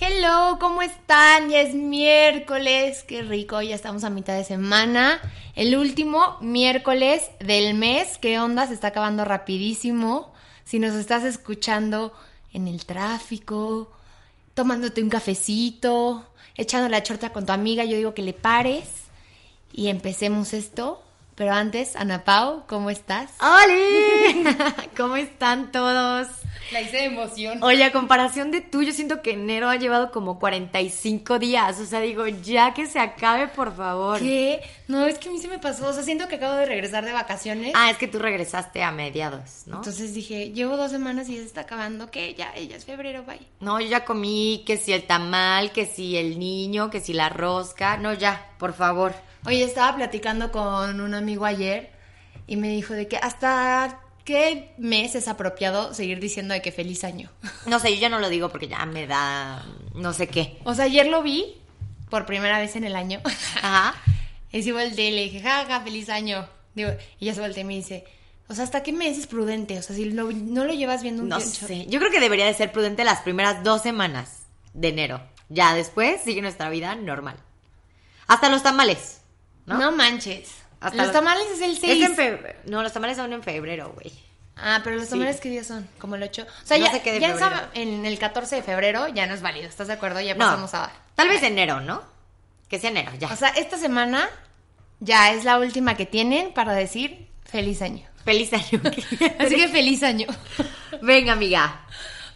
Hello, ¿cómo están? Ya es miércoles, qué rico, ya estamos a mitad de semana. El último miércoles del mes, ¿qué onda? Se está acabando rapidísimo. Si nos estás escuchando en el tráfico, tomándote un cafecito, echando la chorta con tu amiga, yo digo que le pares y empecemos esto. Pero antes, Ana Pau, ¿cómo estás? ¡Hola! ¿Cómo están todos? La hice de emoción. Oye, a comparación de tú, yo siento que enero ha llevado como 45 días. O sea, digo, ya que se acabe, por favor. ¿Qué? No, es que a mí se me pasó. O sea, siento que acabo de regresar de vacaciones. Ah, es que tú regresaste a mediados, ¿no? Entonces dije, llevo dos semanas y ya se está acabando. ¿Qué? Ya, ya es febrero, bye. No, yo ya comí que si el tamal, que si el niño, que si la rosca. No, ya, por favor. Oye, estaba platicando con un amigo ayer y me dijo de que hasta qué mes es apropiado seguir diciendo de que feliz año. No sé, yo ya no lo digo porque ya me da no sé qué. O sea, ayer lo vi por primera vez en el año. Ajá. Y sí volteé y le dije, jaja, feliz año. Digo, y ya se volteó y me dice, o sea, ¿hasta qué mes es prudente? O sea, si lo- no lo llevas viendo un No tiempo- sé. Yo creo que debería de ser prudente las primeras dos semanas de enero. Ya después sigue nuestra vida normal. Hasta los tamales. ¿no? ¿no? manches. Hasta los los- tamales es el 6. Es en febrero. No, los tamales son en febrero, güey. Ah, pero los Sí. tamales qué día son? Como el 8. O sea, No ya, sé qué de ya en, en el 14 de febrero ya no es válido, ¿estás de acuerdo? Ya No, pasamos a... tal vez enero, ¿no? Que sea enero, ya. O sea, esta semana ya es la última que tienen para decir feliz año. Feliz año. Así que feliz año. Venga, amiga.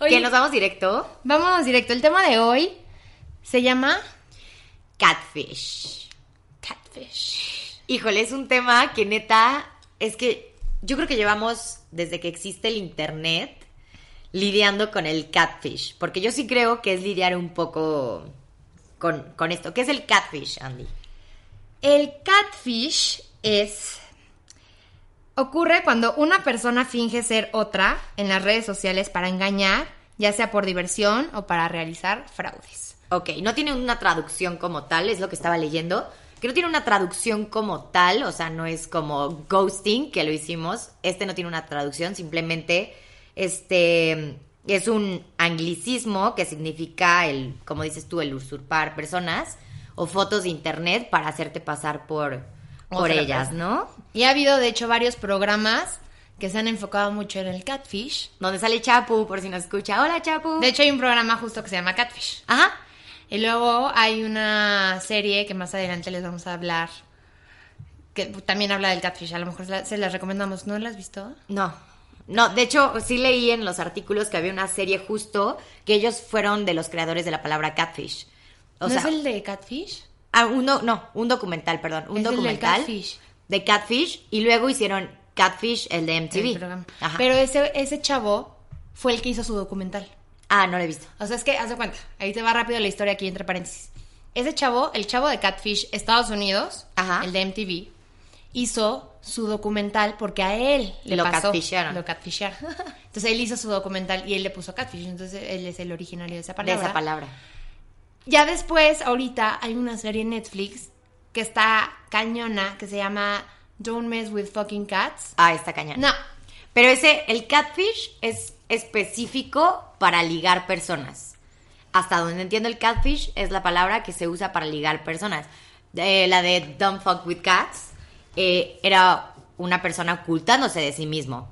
Oye, Que nos vamos directo. Vámonos directo. El tema de hoy se llama Catfish. catfish. Híjole, es un tema que neta, es que yo creo que llevamos desde que existe el internet lidiando con el catfish. Porque yo sí creo que es lidiar un poco con, con esto. ¿Qué es el catfish, Andy? El catfish es... Ocurre cuando una persona finge ser otra en las redes sociales para engañar, ya sea por diversión o para realizar fraudes. Ok, no tiene una traducción como tal, es lo que estaba leyendo. Que no tiene una traducción como tal, o sea, no es como ghosting, que lo hicimos. Este no tiene una traducción, simplemente este es un anglicismo que significa el, como dices tú, el usurpar personas o fotos de internet para hacerte pasar por, por ellas. ¿no? Y ha habido, de hecho, varios programas que se han enfocado mucho en el catfish. Donde sale Chapu, por si nos escucha. Hola, Chapu. De hecho, hay un programa justo que se llama Catfish. Ajá. Y luego hay una serie que más adelante les vamos a hablar, que también habla del catfish. A lo mejor se la- se las recomendamos. ¿No la has visto? No. No, de hecho, sí leí en los artículos que había una serie justo que ellos fueron de los creadores de la palabra catfish. O ¿No sea, es el de catfish? ah, un do- no, un documental, perdón, un Es el del documental Catfish. de catfish y luego hicieron catfish el de MTV. Pero ese, ese chavo fue el que hizo su documental. Ah, no lo he visto. O sea, es que, haz de cuenta, ahí te va rápido la historia aquí entre paréntesis. Ese chavo, el chavo de Catfish Estados Unidos, Ajá. el de MTV, hizo su documental porque a él le Lo pasó. catfisharon. Lo catfisharon. Entonces él hizo su documental y él le puso Catfish. Entonces él es el originario de esa De palabra. esa palabra. Ya después, ahorita, hay una serie en Netflix que está cañona, que se llama Don't Mess with Fucking Cats. Ah, está cañón. No, Pero ese, el catfish es específico para ligar personas. Hasta donde entiendo el catfish es la palabra que se usa para ligar personas. Eh, la de don't fuck with cats eh, era una persona ocultándose de sí mismo.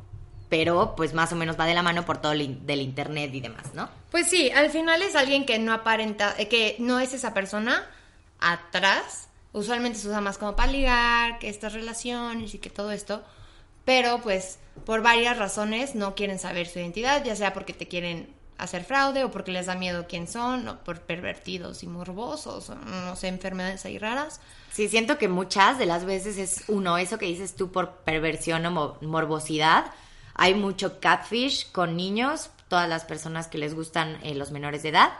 Pero pues más o menos va de la mano por todo el del internet y demás, ¿no? Pues sí, al final es alguien que no aparenta, eh, que no es esa persona atrás. Usualmente se usa más como para ligar, que estas relaciones y que todo esto. Pero pues por varias razones no quieren saber su identidad, ya sea porque te quieren hacer fraude o porque les da miedo quién son, o por pervertidos y morbosos, o no sé, enfermedades ahí raras. Sí, siento que muchas de las veces es uno, eso que dices tú por perversión o mo- morbosidad. Hay mucho catfish con niños, todas las personas que les gustan eh, los menores de edad.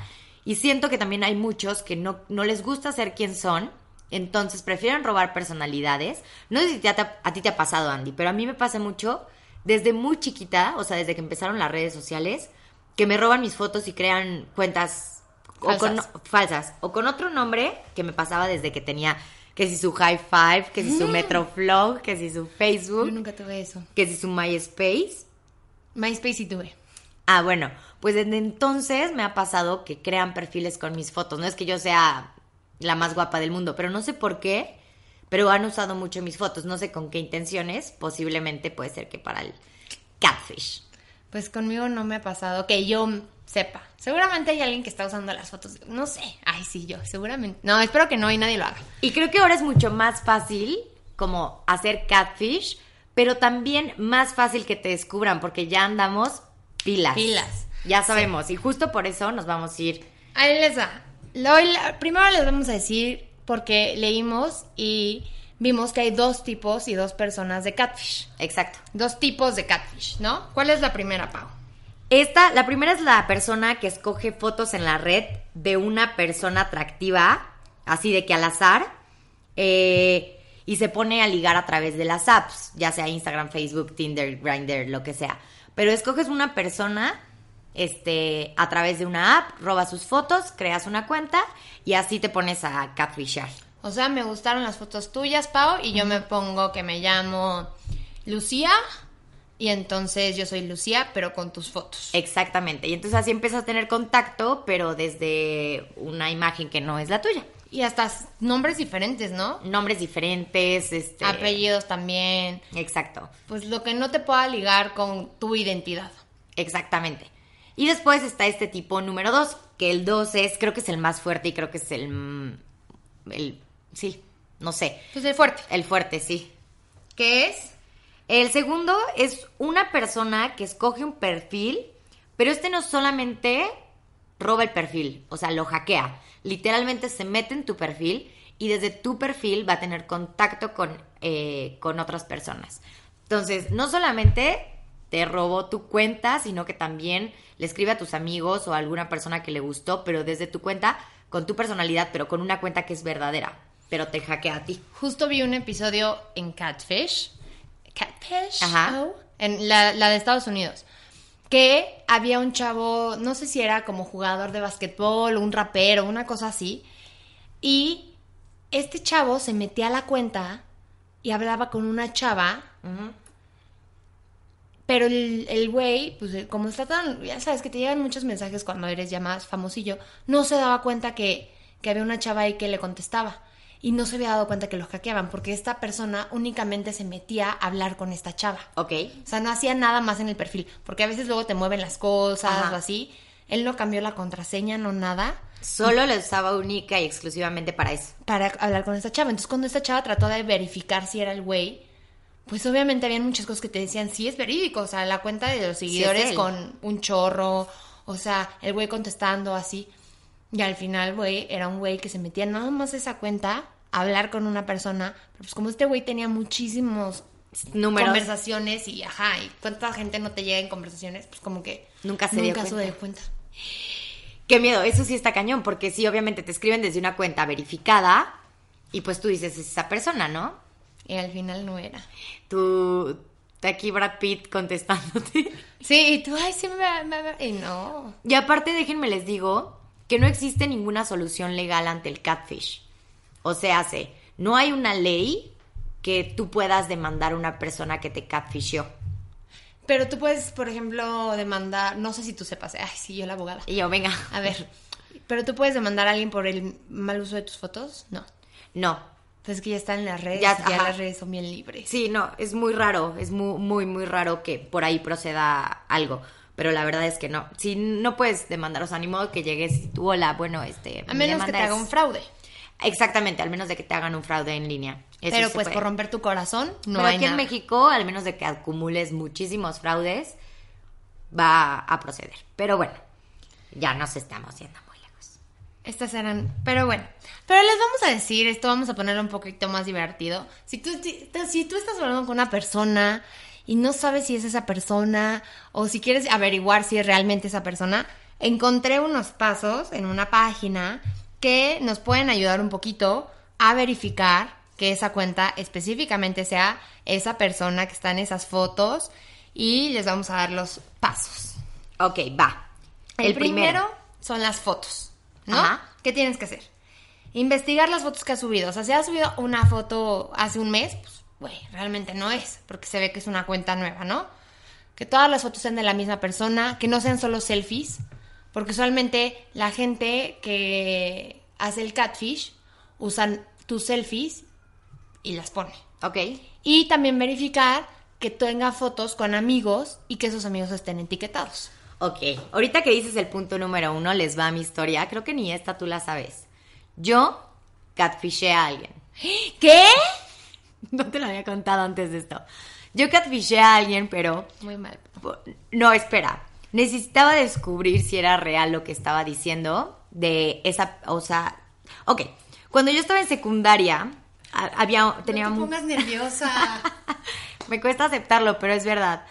Y siento que también hay muchos que no, no les gusta ser quien son, entonces prefieren robar personalidades. No sé si te ha- a ti te ha pasado, Andy, pero a mí me pasa mucho desde muy chiquita, o sea, desde que empezaron las redes sociales, que me roban mis fotos y crean cuentas o con- Falsas. falsas. O con otro nombre que me pasaba desde que tenía que si su high five, que si su Metroflog, que si su Yo Facebook, nunca tuve eso. que si su MySpace. MySpace sí tuve. Ah, bueno, pues desde entonces me ha pasado que crean perfiles con mis fotos. No es que yo sea la más guapa del mundo, pero no sé por qué, pero han usado mucho mis fotos. No sé con qué intenciones, posiblemente puede ser que para el catfish. Pues conmigo no me ha pasado que yo sepa. Seguramente hay alguien que está usando las fotos. No sé. Ay, sí, yo, seguramente. No, espero que no y nadie lo haga. Y creo que ahora es mucho más fácil como hacer catfish, pero también más fácil que te descubran porque ya andamos pilas. Pilas. Ya sabemos. Y justo por eso nos vamos a ir. Ahí les va. Lo- la- primero les vamos a decir porque leímos y vimos que hay dos tipos y dos personas de catfish. Exacto. Dos tipos de catfish, ¿no? ¿Cuál es la primera, Pau? Esta, la primera es la persona que escoge fotos en la red de una persona atractiva, así de que al azar, eh, y se pone a ligar a través de las apps, ya sea Instagram, Facebook, Tinder, Grindr, lo que sea. Pero escoges una persona este, a través de una app, robas sus fotos, creas una cuenta y así te pones a catfishar. O sea, me gustaron las fotos tuyas, Pau, y yo me pongo que me llamo Lucía, y entonces yo soy Lucía, pero con tus fotos. Exactamente. Y entonces así empiezas a tener contacto, pero desde una imagen que no es la tuya. Y hasta nombres diferentes, ¿no? Nombres diferentes, este... Apellidos también. Exacto, Pues lo que no te pueda ligar con tu identidad. exactamente. Y después está este tipo número dos, que el dos es, creo que es el más fuerte y creo que es el... mm, el sí, no sé. Pues el fuerte. El fuerte, sí. ¿Qué es? El segundo es una persona que escoge un perfil, pero este no solamente roba el perfil, o sea, lo hackea. Literalmente se mete en tu perfil y desde tu perfil va a tener contacto con, eh, con otras personas. Entonces, no solamente te robó tu cuenta, sino que también le escribe a tus amigos o a alguna persona que le gustó, pero desde tu cuenta, con tu personalidad, pero con una cuenta que es verdadera, pero te hackea a ti. Justo vi un episodio en Catfish. Catfish. Ajá. oh, En la, la de Estados Unidos. Que había un chavo, no sé si era como jugador de basquetbol, un rapero, una cosa así. Y este chavo se metía a la cuenta y hablaba con una chava. Pero el el güey, pues eh, como está tan, ya sabes que te llegan muchos mensajes cuando eres ya más famosillo, no se daba cuenta que, que había una chava ahí que le contestaba. Y no se había dado cuenta que lo hackeaban, porque esta persona únicamente se metía a hablar con esta chava. ¿Ok? O sea, no hacía nada más en el perfil, porque a veces luego te mueven las cosas Ajá. o así. Él no cambió la contraseña, no nada, Solo la usaba única y exclusivamente para eso. para hablar con esta chava. Entonces, cuando esta chava trató de verificar si era el güey, pues obviamente habían muchas cosas que te decían, sí es verídico, o sea, la cuenta de los seguidores con un chorro, o sea, el güey contestando así. Y al final, güey, era un güey que se metía nada más a esa cuenta a hablar con una persona, pero pues como este güey tenía muchísimos Números. conversaciones y ajá, y cuánta gente no te llega en conversaciones, pues como que Nunca se dio nunca se cuenta. dio cuenta. Qué miedo, eso sí está cañón, porque sí, obviamente te escriben desde una cuenta verificada y pues tú dices, es esa persona, ¿no? Y al final no era. Tú, te aquí Brad Pitt contestándote. Sí, y tú, ay, sí, me, me, y no. Y aparte, déjenme les digo que no existe ninguna solución legal ante el catfish. O sea, se, no hay una ley que tú puedas demandar a una persona que te catfishó. Pero tú puedes, por ejemplo, demandar, no sé si tú sepas, ay, sí, yo la abogada. Y yo, venga. A ver, pero tú puedes demandar a alguien por el mal uso de tus fotos? No. No, Pues es que ya están en las redes, Ya, las redes son bien libres. Sí, no, es muy raro, es muy, muy, muy raro que por ahí proceda algo. Pero la verdad es que no. Si no puedes demandar, o sea, ni modo que llegues y tú, hola, bueno, este. A menos que te haga es-". un fraude. Exactamente, al menos de que te hagan un fraude en línea. Eso pero pues puede. por romper tu corazón, no Pero hay aquí en. México, al menos de que acumules muchísimos fraudes, va a proceder. Pero bueno, ya nos estamos yendo. Estas eran, pero bueno. Pero les vamos a decir, esto vamos a ponerlo un poquito más divertido. Si tú, si, si tú estás hablando con una persona y no sabes si es esa persona o si quieres averiguar si es realmente esa persona, encontré unos pasos en una página que nos pueden ayudar un poquito a verificar que esa cuenta específicamente sea esa persona que está en esas fotos y les vamos a dar los pasos. Ok, va. El, primero, son las fotos, ¿no? Ajá. ¿Qué tienes que hacer? Investigar las fotos que has subido. O sea, si has subido una foto hace un mes, pues, güey, realmente no es, porque se ve que es una cuenta nueva, ¿no? que todas las fotos sean de la misma persona, que no sean solo selfies, porque usualmente la gente que hace el catfish usan tus selfies y las pone. Ok. Y también verificar que tenga fotos con amigos y que esos amigos estén etiquetados. Ok, ahorita que dices el punto número uno, les va mi historia. Creo que ni esta tú la sabes. Yo catfishé a alguien. ¿Qué? No te lo había contado antes de esto. Yo catfishé a alguien, pero... Muy mal. No, espera. Necesitaba descubrir si era real lo que estaba diciendo de esa... O sea... Ok, cuando yo estaba en secundaria, ha- había... Tenía no te pongas nerviosa. Me cuesta aceptarlo, pero es verdad.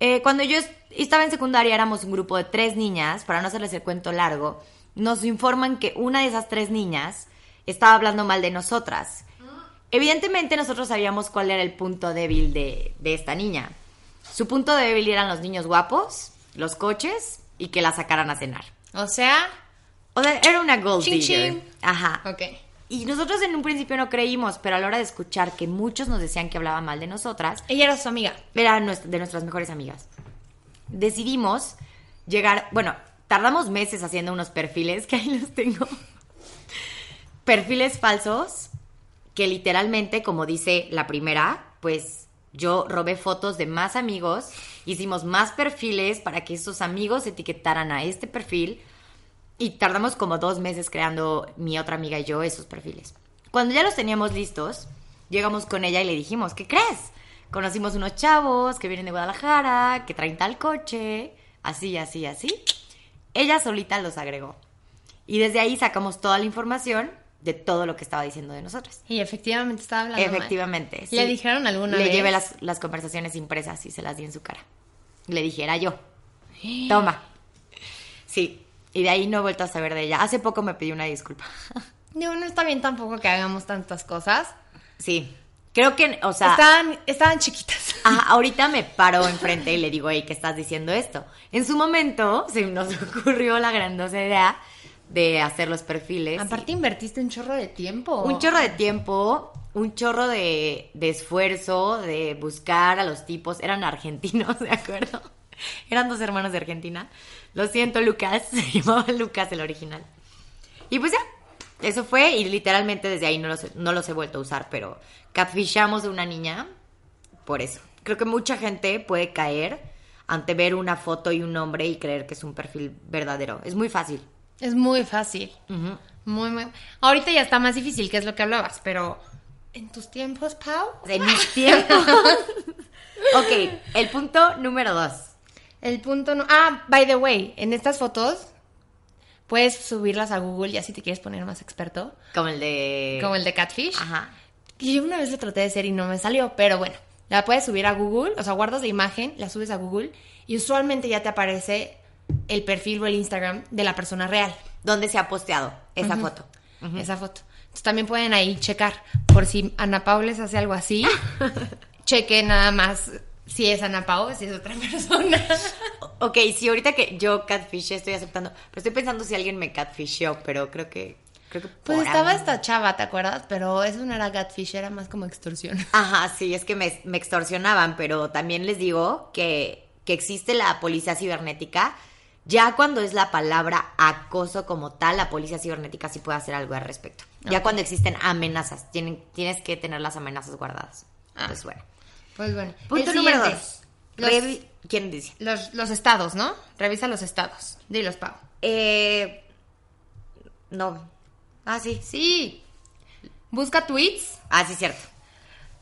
Eh, cuando yo est- estaba en secundaria éramos un grupo de tres niñas, para no hacerles el cuento largo, nos informan que una de esas tres niñas estaba hablando mal de nosotras. Evidentemente nosotros sabíamos cuál era el punto débil de, de esta niña. Su punto débil eran los niños guapos, los coches y que la sacaran a cenar. o sea, O sea, era una gold Chin, digger. chin. Ajá. ok. Y nosotros en un principio no creímos, pero a la hora de escuchar que muchos nos decían que hablaba mal de nosotras, Ella era su amiga. era de nuestras mejores amigas. Decidimos llegar, bueno, tardamos meses haciendo unos perfiles, que ahí los tengo. perfiles falsos, que literalmente, como dice la primera, pues yo robé fotos de más amigos, hicimos más perfiles para que esos amigos etiquetaran a este perfil y tardamos como dos meses creando mi otra amiga y yo esos perfiles. Cuando ya los teníamos listos, llegamos con ella y le dijimos, ¿qué crees? Conocimos unos chavos que vienen de Guadalajara, que traen tal coche, así, así, así. Ella solita los agregó. Y desde ahí sacamos toda la información de todo lo que estaba diciendo de nosotras. Y efectivamente estaba hablando mal. Efectivamente. ¿Le dijeron alguna Le vez? llevé las, las conversaciones impresas y se las di en su cara. Le dije, era yo. Toma. Sí. Y de ahí no he vuelto a saber de ella. Hace poco me pidió una disculpa. Digo, no está bien tampoco que hagamos tantas cosas. Sí. Creo que, o sea, estaban, estaban chiquitas. ajá, ahorita me paro enfrente y le digo, hey, ¿qué estás diciendo esto? En su momento se nos ocurrió la grandiosa idea de hacer los perfiles. Aparte invertiste un chorro de tiempo. Un chorro de tiempo, un chorro de, de esfuerzo, de buscar a los tipos. Eran argentinos, ¿de acuerdo? Eran dos hermanos de Argentina. Lo siento, Lucas. Se llamaba Lucas el original. Y pues ya, eso fue. Y literalmente desde ahí no los, no los he vuelto a usar. Pero catfishamos a una niña por eso. Creo que mucha gente puede caer ante ver una foto y un nombre y creer que es un perfil verdadero. Es muy fácil. Es muy fácil. Ujú. Muy, muy. Ahorita ya está más difícil, que es lo que hablabas, pero en tus tiempos, Pau. En mis tiempos. ok, el punto número dos. El punto no. Ah, by the way, en estas fotos puedes subirlas a Google ya si te quieres poner más experto, Como el de. como el de Catfish. Ajá. Que yo una vez lo traté de hacer y no me salió, pero bueno, la puedes subir a Google, o sea, guardas la imagen, la subes a Google y usualmente ya te aparece el perfil o el Instagram de la persona real. ¿Dónde se ha posteado esa Ujú. foto? Esa foto. Entonces también pueden ahí checar por si Ana Pau les hace algo así. cheque nada más si es Ana Pau, si es otra persona. Ok, sí, ahorita que yo catfish estoy aceptando. Pero estoy pensando si alguien me catfishó, pero creo que. Creo que Pues estaba ahí- esta chava, ¿te acuerdas? Pero eso no era catfish, era más como extorsión. Ajá, sí, es que me, me extorsionaban, pero también les digo que, que existe la policía cibernética. Ya cuando es la palabra acoso como tal, la policía cibernética sí puede hacer algo al respecto. Ya cuando existen amenazas, tienen, tienes que tener las amenazas guardadas. Ah. Pues bueno. Pues bueno. Punto El número dos. Los, ¿Quién dice? los, los estados, ¿no? Revisa los estados. Dilos, Pau. Eh, no. Ah, sí. Sí. Busca tweets. Ah, sí, cierto.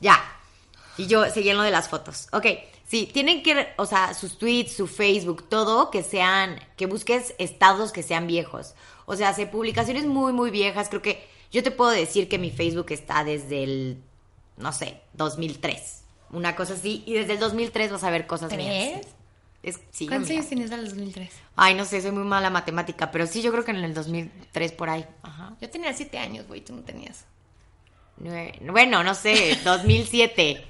Ya. Y yo seguí en lo de las fotos. Ok, sí, tienen que, o sea, sus tweets, su Facebook, todo que sean, que busques estados que sean viejos. O sea, hace publicaciones muy, muy viejas. Creo que yo te puedo decir que mi Facebook está desde el, no sé, 2003. Una cosa así. Y desde el 2003 vas a ver cosas mías. ¿Tres? Es, sí, ¿Cuántos años tenías en el 2003? Ay, no sé, soy muy mala matemática, pero sí, yo creo que en el 2003 por ahí. Ajá. Yo tenía siete años, güey, tú no tenías. Bueno, no sé, 2007.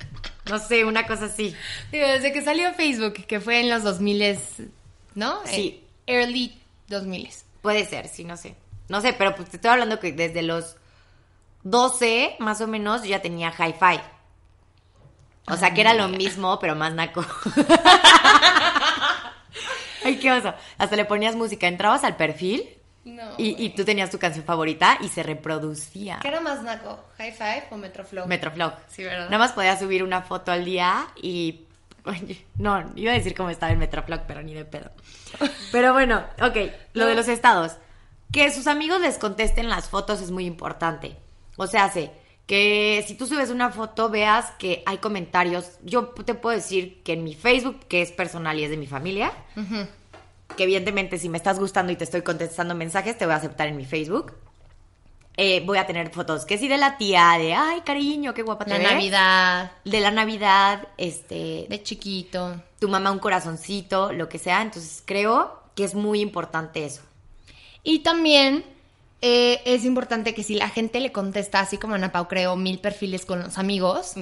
No sé, una cosa así. Digo, desde que salió Facebook, que fue en los 2000, ¿no? Sí. Eh, early 2000. Puede ser, sí, no sé. No sé, pero pues te estoy hablando que desde los 12, más o menos, yo ya tenía hi-fi. O sea, que era lo mismo, pero más naco. Ay, qué oso. Hasta le ponías música. Entrabas al perfil No. y, y tú tenías tu canción favorita y se reproducía. ¿Qué era más naco? ¿High Five o Metroflow? Metroflow. Sí, ¿verdad? Nada más podías subir una foto al día y. Oye, no, iba a decir cómo estaba el Metroflow, pero ni de pedo. Pero bueno, ok, lo de los estados. Que sus amigos les contesten las fotos es muy importante. O sea, hace que si tú subes una foto veas que hay comentarios. Yo te puedo decir que en mi Facebook, que es personal y es de mi familia, que evidentemente si me estás gustando y te estoy contestando mensajes, te voy a aceptar en mi Facebook. Eh, voy a tener fotos que sí de la tía, de ay cariño, qué guapa te La ves". Navidad, de la Navidad, este, de chiquito. tu mamá un corazoncito, lo que sea. Entonces creo que es muy importante eso. Y también eh, es importante que si la gente le contesta, así como Ana Pau creó mil perfiles con los amigos.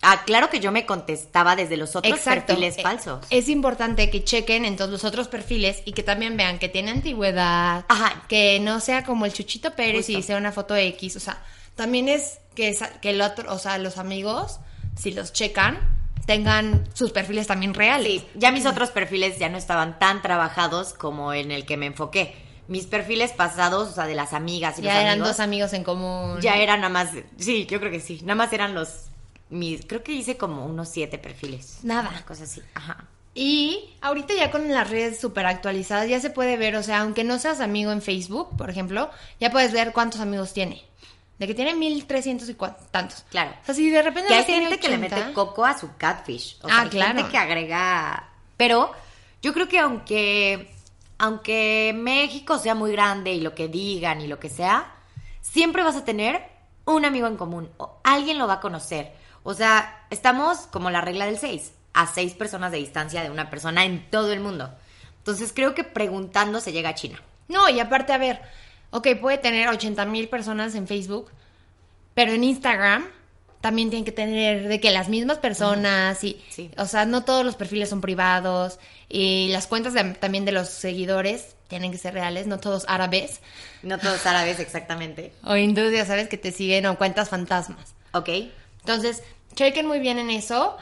Ah, claro que yo me contestaba desde los otros perfiles eh, falsos. Es importante que chequen en todos los otros perfiles y que también vean que tiene antigüedad, Ajá. que no sea como el Chuchito Pérez y sea una foto X. O sea, también es que el otro, o sea, los amigos, si los checan, tengan sus perfiles también reales. Sí, ya mis otros perfiles ya no estaban tan trabajados como en el que me enfoqué. Mis perfiles pasados, o sea, de las amigas y Ya los eran amigos, dos amigos en común. ya eran nada más, sí, yo creo que sí, nada más eran los, mis, creo que hice como unos siete perfiles. Nada. Una cosa así, ajá. Y ahorita ya con las redes súper actualizadas ya se puede ver, o sea, aunque no seas amigo en Facebook, por ejemplo, ya puedes ver cuántos amigos tiene. De que tiene 1300 y tantos. Claro. O sea, si de repente Que hay gente que le 80, mete coco a su catfish. O Ah, sea, hay claro. gente que agrega. Pero yo creo que aunque. Aunque México sea muy grande y lo que digan y lo que sea, siempre vas a tener un amigo en común. O alguien lo va a conocer. O sea, estamos como la regla del 6. A seis personas de distancia de una persona en todo el mundo. Entonces creo que preguntando se llega a China. No, y aparte, a ver, ok, puede tener 80 mil personas en Facebook, pero en Instagram también tienen que tener de que las mismas personas y, Sí. o sea, no todos los perfiles son privados y las cuentas de- también de los seguidores tienen que ser reales, no todos árabes No todos árabes exactamente. o hindúes, ya sabes, que te siguen o cuentas fantasmas. ¿Ok? Entonces, chequen muy bien en eso.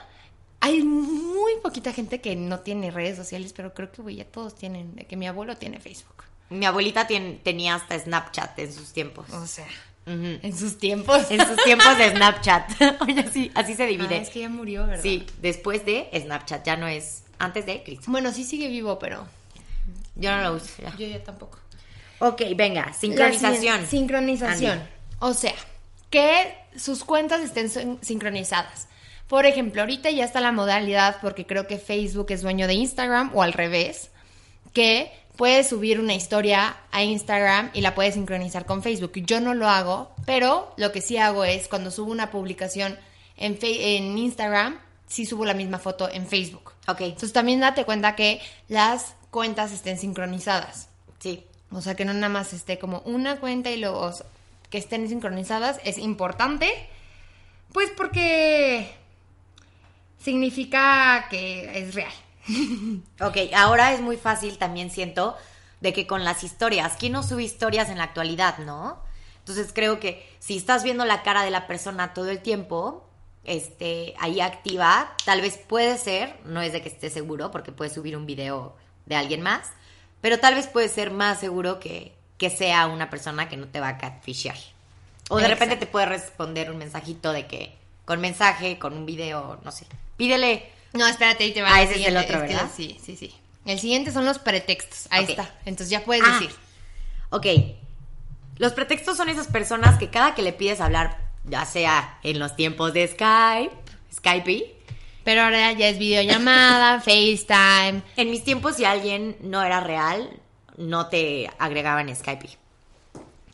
Hay muy poquita gente que no tiene redes sociales, pero creo que güey, ya todos tienen, de que mi abuelo tiene Facebook. Mi abuelita tien- tenía hasta Snapchat en sus tiempos. O sea, en sus tiempos. En sus tiempos de Snapchat. Oye, así, así se Ah, divide. es que ya murió, ¿verdad? Sí, después de Snapchat, ya no es antes de Cristo. Bueno, sí sigue vivo, pero Yo no lo uso. ya. yo ya tampoco. Ok, venga, sincronización. sincronización. Andy. O sea, que sus cuentas estén sin- sincronizadas. Por ejemplo, ahorita ya está la modalidad, porque creo que Facebook es dueño de Instagram, o al revés, que puedes subir una historia a Instagram y la puedes sincronizar con Facebook. Yo no lo hago, pero lo que sí hago es cuando subo una publicación en, en Instagram, sí subo la misma foto en Facebook. Ok, Entonces también date cuenta que las cuentas estén sincronizadas. sí. O sea, que no nada más esté como una cuenta y luego o sea, que estén sincronizadas es importante. Pues porque significa que es real. Ok, ahora es muy fácil también siento de que con las historias, ¿quién no sube historias en la actualidad, no? Entonces creo que si estás viendo la cara de la persona todo el tiempo, este, ahí activa, tal vez puede ser, no es de que esté seguro, porque puedes subir un video de alguien más, pero tal vez puede ser más seguro que, que sea una persona que no te va a catfishear. O de Exacto. repente te puede responder un mensajito de que, con mensaje, con un video, no sé. Pídele No, espérate, ahí te va Ah, ese es el otro, ¿verdad? sí, sí, sí. El siguiente son los pretextos. Ahí está. Entonces ya puedes Ah, decir. Ok. Los pretextos son esas personas que cada que le pides hablar, ya sea en los tiempos de Skype, Skype, Pero ahora ya es videollamada, FaceTime. en mis tiempos si alguien no era real, no te agregaban Skype.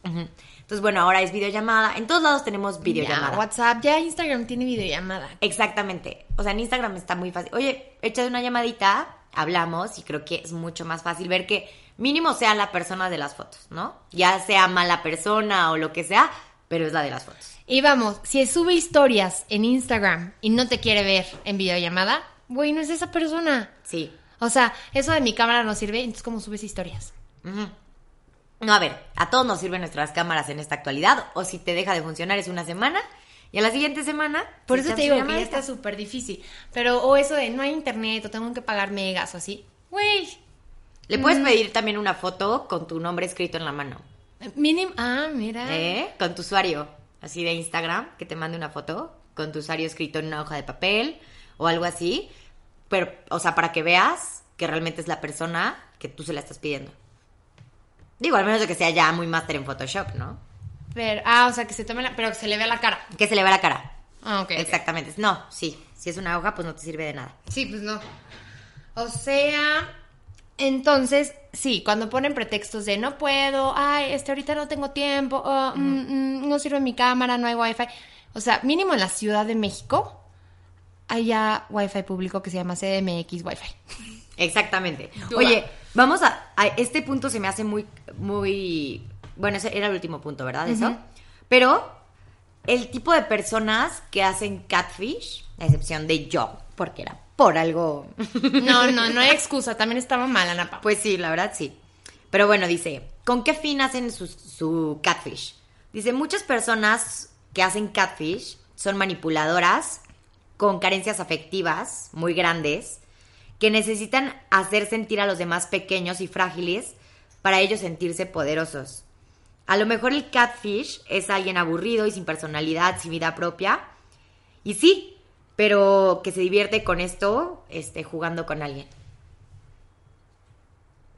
Entonces, bueno, ahora es videollamada. En todos lados tenemos videollamada. Ya, WhatsApp, ya Instagram tiene videollamada. Exactamente. O sea, en Instagram está muy fácil. Oye, échate una llamadita, hablamos y creo que es mucho más fácil ver que mínimo sea la persona de las fotos, ¿no? Ya sea mala persona o lo que sea, pero es la de las fotos. Y vamos, si sube historias en Instagram y no te quiere ver en videollamada, güey, no es esa persona. Sí. O sea, eso de mi cámara no sirve, entonces ¿cómo subes historias? No, a ver, a todos nos sirven nuestras cámaras en esta actualidad, o si te deja de funcionar es una semana, y a la siguiente semana... Por se eso te digo que ya está súper difícil. Pero, o eso de no hay internet, o tengo que pagar megas o así. Güey, Le puedes pedir también una foto con tu nombre escrito en la mano. Mínimo. Ah, mira. ¿Eh? Con tu usuario, así de Instagram, que te mande una foto con tu usuario escrito en una hoja de papel o algo así. Pero, o sea, para que veas que realmente es la persona que tú se la estás pidiendo. Digo, al menos de que sea ya muy máster en Photoshop, ¿no? Pero, ah, o sea, que se tome la. Pero que se le vea la cara. Que se le vea la cara. Ah, ok. Exactamente. No, sí. Si es una hoja, pues no te sirve de nada. Sí, pues no. O sea, entonces, sí, cuando ponen pretextos de no puedo, ay, este ahorita no tengo tiempo, oh, mm, mm, no sirve mi cámara, no hay wifi. O sea, mínimo en la Ciudad de México hay ya wifi público que se llama CDMX Wi-Fi. Exactamente. Oye, va. vamos a, a- Este punto se me hace muy, muy... Bueno, ese era el último punto, ¿verdad? Eso. Pero el tipo de personas que hacen catfish, a excepción de yo, porque era por algo... No, no, no hay excusa, también estaba mala, Napa. Pues sí, la verdad sí. Pero bueno, dice, ¿con qué fin hacen su, su catfish? Dice, muchas personas que hacen catfish son manipuladoras, con carencias afectivas muy grandes, que necesitan hacer sentir a los demás pequeños y frágiles para ellos sentirse poderosos. A lo mejor el catfish es alguien aburrido y sin personalidad, sin vida propia. Y sí, pero que se divierte con esto, este, jugando con alguien.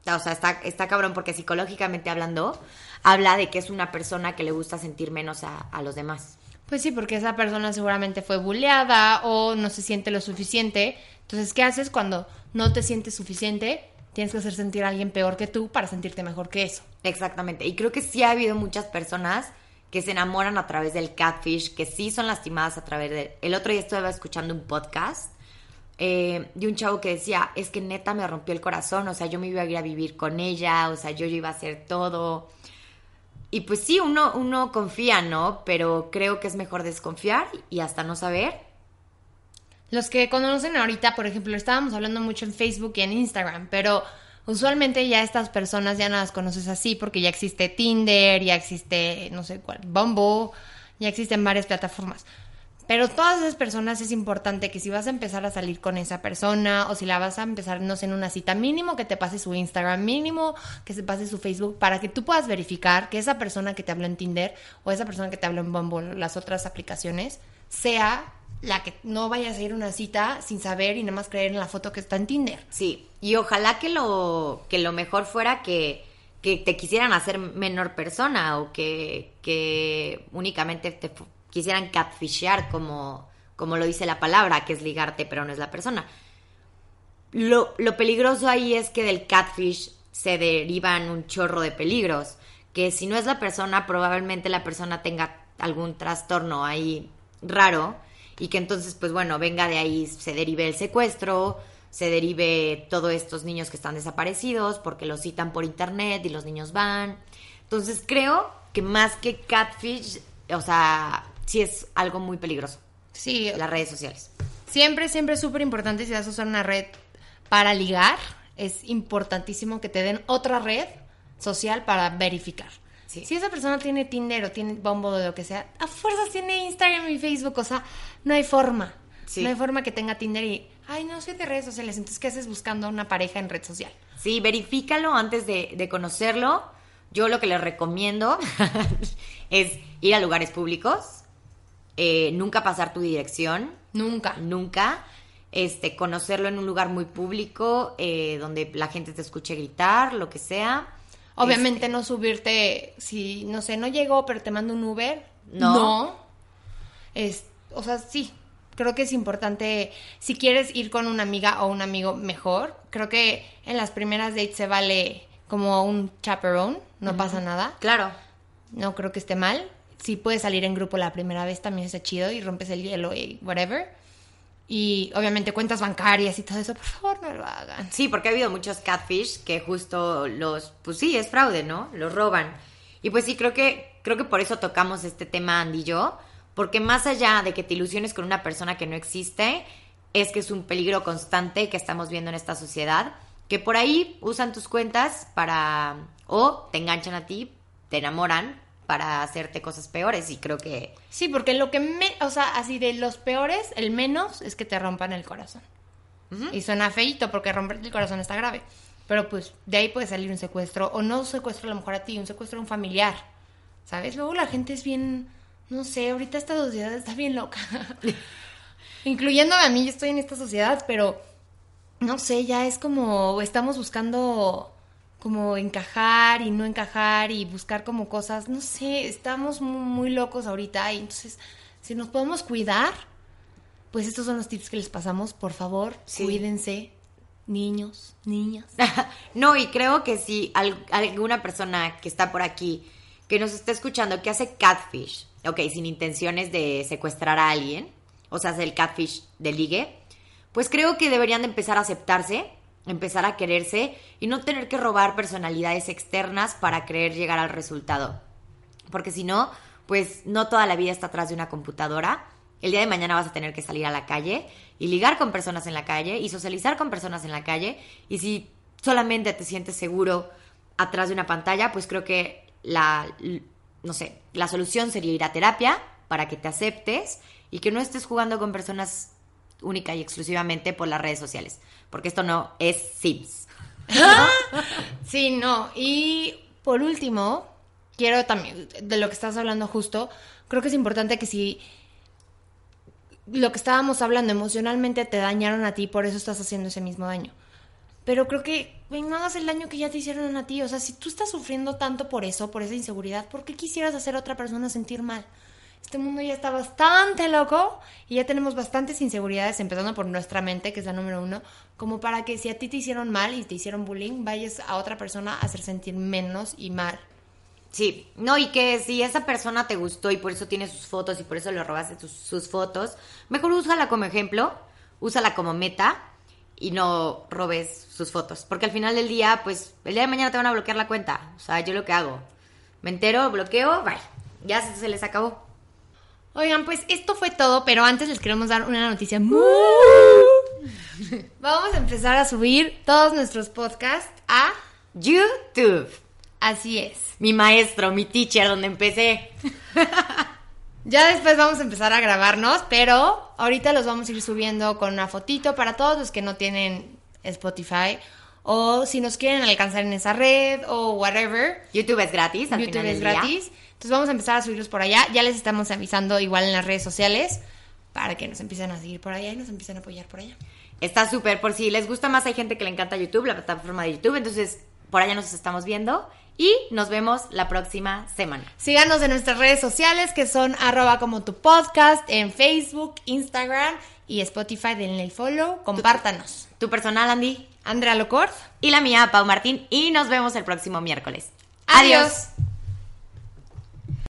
O sea, está, está cabrón porque psicológicamente hablando, habla de que es una persona que le gusta sentir menos a, a los demás. Pues sí, porque esa persona seguramente fue bulleada o no se siente lo suficiente. Entonces, ¿qué haces cuando no te sientes suficiente? Tienes que hacer sentir a alguien peor que tú para sentirte mejor que eso. Exactamente. Y creo que sí ha habido muchas personas que se enamoran a través del catfish, que sí son lastimadas a través de... El otro día estaba escuchando un podcast eh, de un chavo que decía, es que neta me rompió el corazón, o sea, yo me iba a ir a vivir con ella, o sea, yo iba a hacer todo. Y pues sí, uno, uno confía, ¿no? Pero creo que es mejor desconfiar y hasta no saber. Los que conocen ahorita, por ejemplo, estábamos hablando mucho en Facebook y en Instagram, pero usualmente ya estas personas ya no las conoces así porque ya existe Tinder, ya existe, no sé cuál, Bumble, ya existen varias plataformas. Pero todas esas personas es importante que si vas a empezar a salir con esa persona o si la vas a empezar, no sé, en una cita, mínimo que te pase su Instagram, mínimo que se pase su Facebook, para que tú puedas verificar que esa persona que te habló en Tinder o esa persona que te habló en Bumble las otras aplicaciones sea la que no vayas a ir una cita sin saber y nada más creer en la foto que está en Tinder. Sí, y ojalá que lo, que lo mejor fuera que, que te quisieran hacer menor persona o que, que únicamente te quisieran catfishear como, como lo dice la palabra, que es ligarte, pero no es la persona. Lo, lo peligroso ahí es que del catfish se derivan un chorro de peligros, que si no es la persona, probablemente la persona tenga algún trastorno ahí raro y que entonces, pues bueno, venga de ahí, se derive el secuestro, se derive todos estos niños que están desaparecidos porque los citan por internet y los niños van. Entonces creo que más que catfish, o sea, sí es algo muy peligroso, Sí, las redes sociales. Siempre, siempre es súper importante si vas a usar una red para ligar, es importantísimo que te den otra red social para verificar. Sí. Si esa persona tiene Tinder o tiene Bumble o lo que sea, a fuerzas tiene Instagram y Facebook, o sea, no hay forma. Sí. No hay forma que tenga Tinder y, ay, no, siete redes sociales, entonces, ¿qué haces buscando una pareja en red social? Sí, verifícalo antes de, de conocerlo. Yo lo que les recomiendo es ir a lugares públicos, eh, nunca pasar tu dirección, Nunca. nunca. Este, conocerlo en un lugar muy público, eh, donde la gente te escuche gritar, lo que sea. Obviamente no subirte, si, no sé, no llegó, pero te mando un Uber. No. No. Es, o sea, sí. Creo que es importante, si quieres ir con una amiga o un amigo mejor, creo que en las primeras dates se vale como un chaperone, no pasa nada. Claro. No creo que esté mal. Si puedes salir en grupo la primera vez también está chido y rompes el hielo y whatever. Y obviamente cuentas bancarias y todo eso, por favor no lo hagan. Sí, porque ha habido muchos catfish que justo los, pues sí, es fraude, ¿no? Los roban. Y pues sí, creo que, creo que por eso tocamos este tema Andy y yo, porque más allá de que te ilusiones con una persona que no existe, es que es un peligro constante que estamos viendo en esta sociedad, que por ahí usan tus cuentas para, o te enganchan a ti, te enamoran para hacerte cosas peores y creo que Sí, porque lo que me, o sea, así de los peores, el menos es que te rompan el corazón. Y suena feito porque romperte el corazón está grave. Pero pues de ahí puede salir un secuestro, o no un secuestro a lo mejor a ti, un secuestro a un familiar, ¿sabes? Luego la gente es bien, no sé, ahorita esta sociedad está bien loca. Incluyéndome a mí, yo estoy en esta sociedad, pero no sé, ya es como estamos buscando como encajar y no encajar y buscar como cosas, no sé, estamos muy, muy locos ahorita y entonces si nos podemos cuidar, pues estos son los tips que les pasamos, por favor, Sí. cuídense, niños, niñas. no, y creo que si al- alguna persona que está por aquí, que nos está escuchando, que hace catfish, ok, sin intenciones de secuestrar a alguien, o sea, hace el catfish de ligue, pues creo que deberían de empezar a aceptarse, empezar a quererse y no tener que robar personalidades externas para querer llegar al resultado. Porque si no, pues no toda la vida está atrás de una computadora. El día de mañana vas a tener que salir a la calle y ligar con personas en la calle y socializar con personas en la calle. Y si solamente te sientes seguro atrás de una pantalla, pues creo que la, no sé, la solución sería ir a terapia para que te aceptes y que no estés jugando con personas única y exclusivamente por las redes sociales. Porque esto no es Sims. Sí, no. Y por último, quiero también, de lo que estás hablando justo, creo que es importante que si lo que estábamos hablando emocionalmente te dañaron a ti, por eso estás haciendo ese mismo daño. Pero creo que no hagas el daño que ya te hicieron a ti. O sea, si tú estás sufriendo tanto por eso, por esa inseguridad, ¿por qué quisieras hacer a otra persona sentir mal? Este mundo ya está bastante loco y ya tenemos bastantes inseguridades, empezando por nuestra mente, que es la número uno, como para que si a ti te hicieron mal y te hicieron bullying, vayas a otra persona a hacer sentir menos y mal. Sí, no, y que si esa persona te gustó y por eso tiene sus fotos y por eso le robaste sus, fotos, mejor úsala como ejemplo, úsala como meta y no robes sus fotos. Porque al final del día, pues, el día de mañana te van a bloquear la cuenta. O sea, yo lo que hago, me entero, bloqueo, bye. Ya se les acabó. Oigan, pues esto fue todo, pero antes les queremos dar una noticia muy... Vamos a empezar a subir todos nuestros podcasts a... YouTube, Así es. mi maestro, mi teacher, donde empecé. Ya después vamos a empezar a grabarnos, pero ahorita los vamos a ir subiendo con una fotito para todos los que no tienen Spotify o si nos quieren alcanzar en esa red o whatever. YouTube es gratis, al YouTube final es del día. Entonces vamos a empezar a subirlos por allá. Ya les estamos avisando igual en las redes sociales para que nos empiecen a seguir por allá y nos empiecen a apoyar por allá. Está súper, por si les gusta más, hay gente que le encanta YouTube, la plataforma de YouTube, entonces por allá nos estamos viendo y nos vemos la próxima semana. Síganos en nuestras redes sociales que son arroba como tu podcast en Facebook, Instagram y Spotify. Denle el follow, compártanos. Tu personal, Andy, Andrea Locort. y la mía, Pau Martín, y nos vemos el próximo miércoles. Adiós.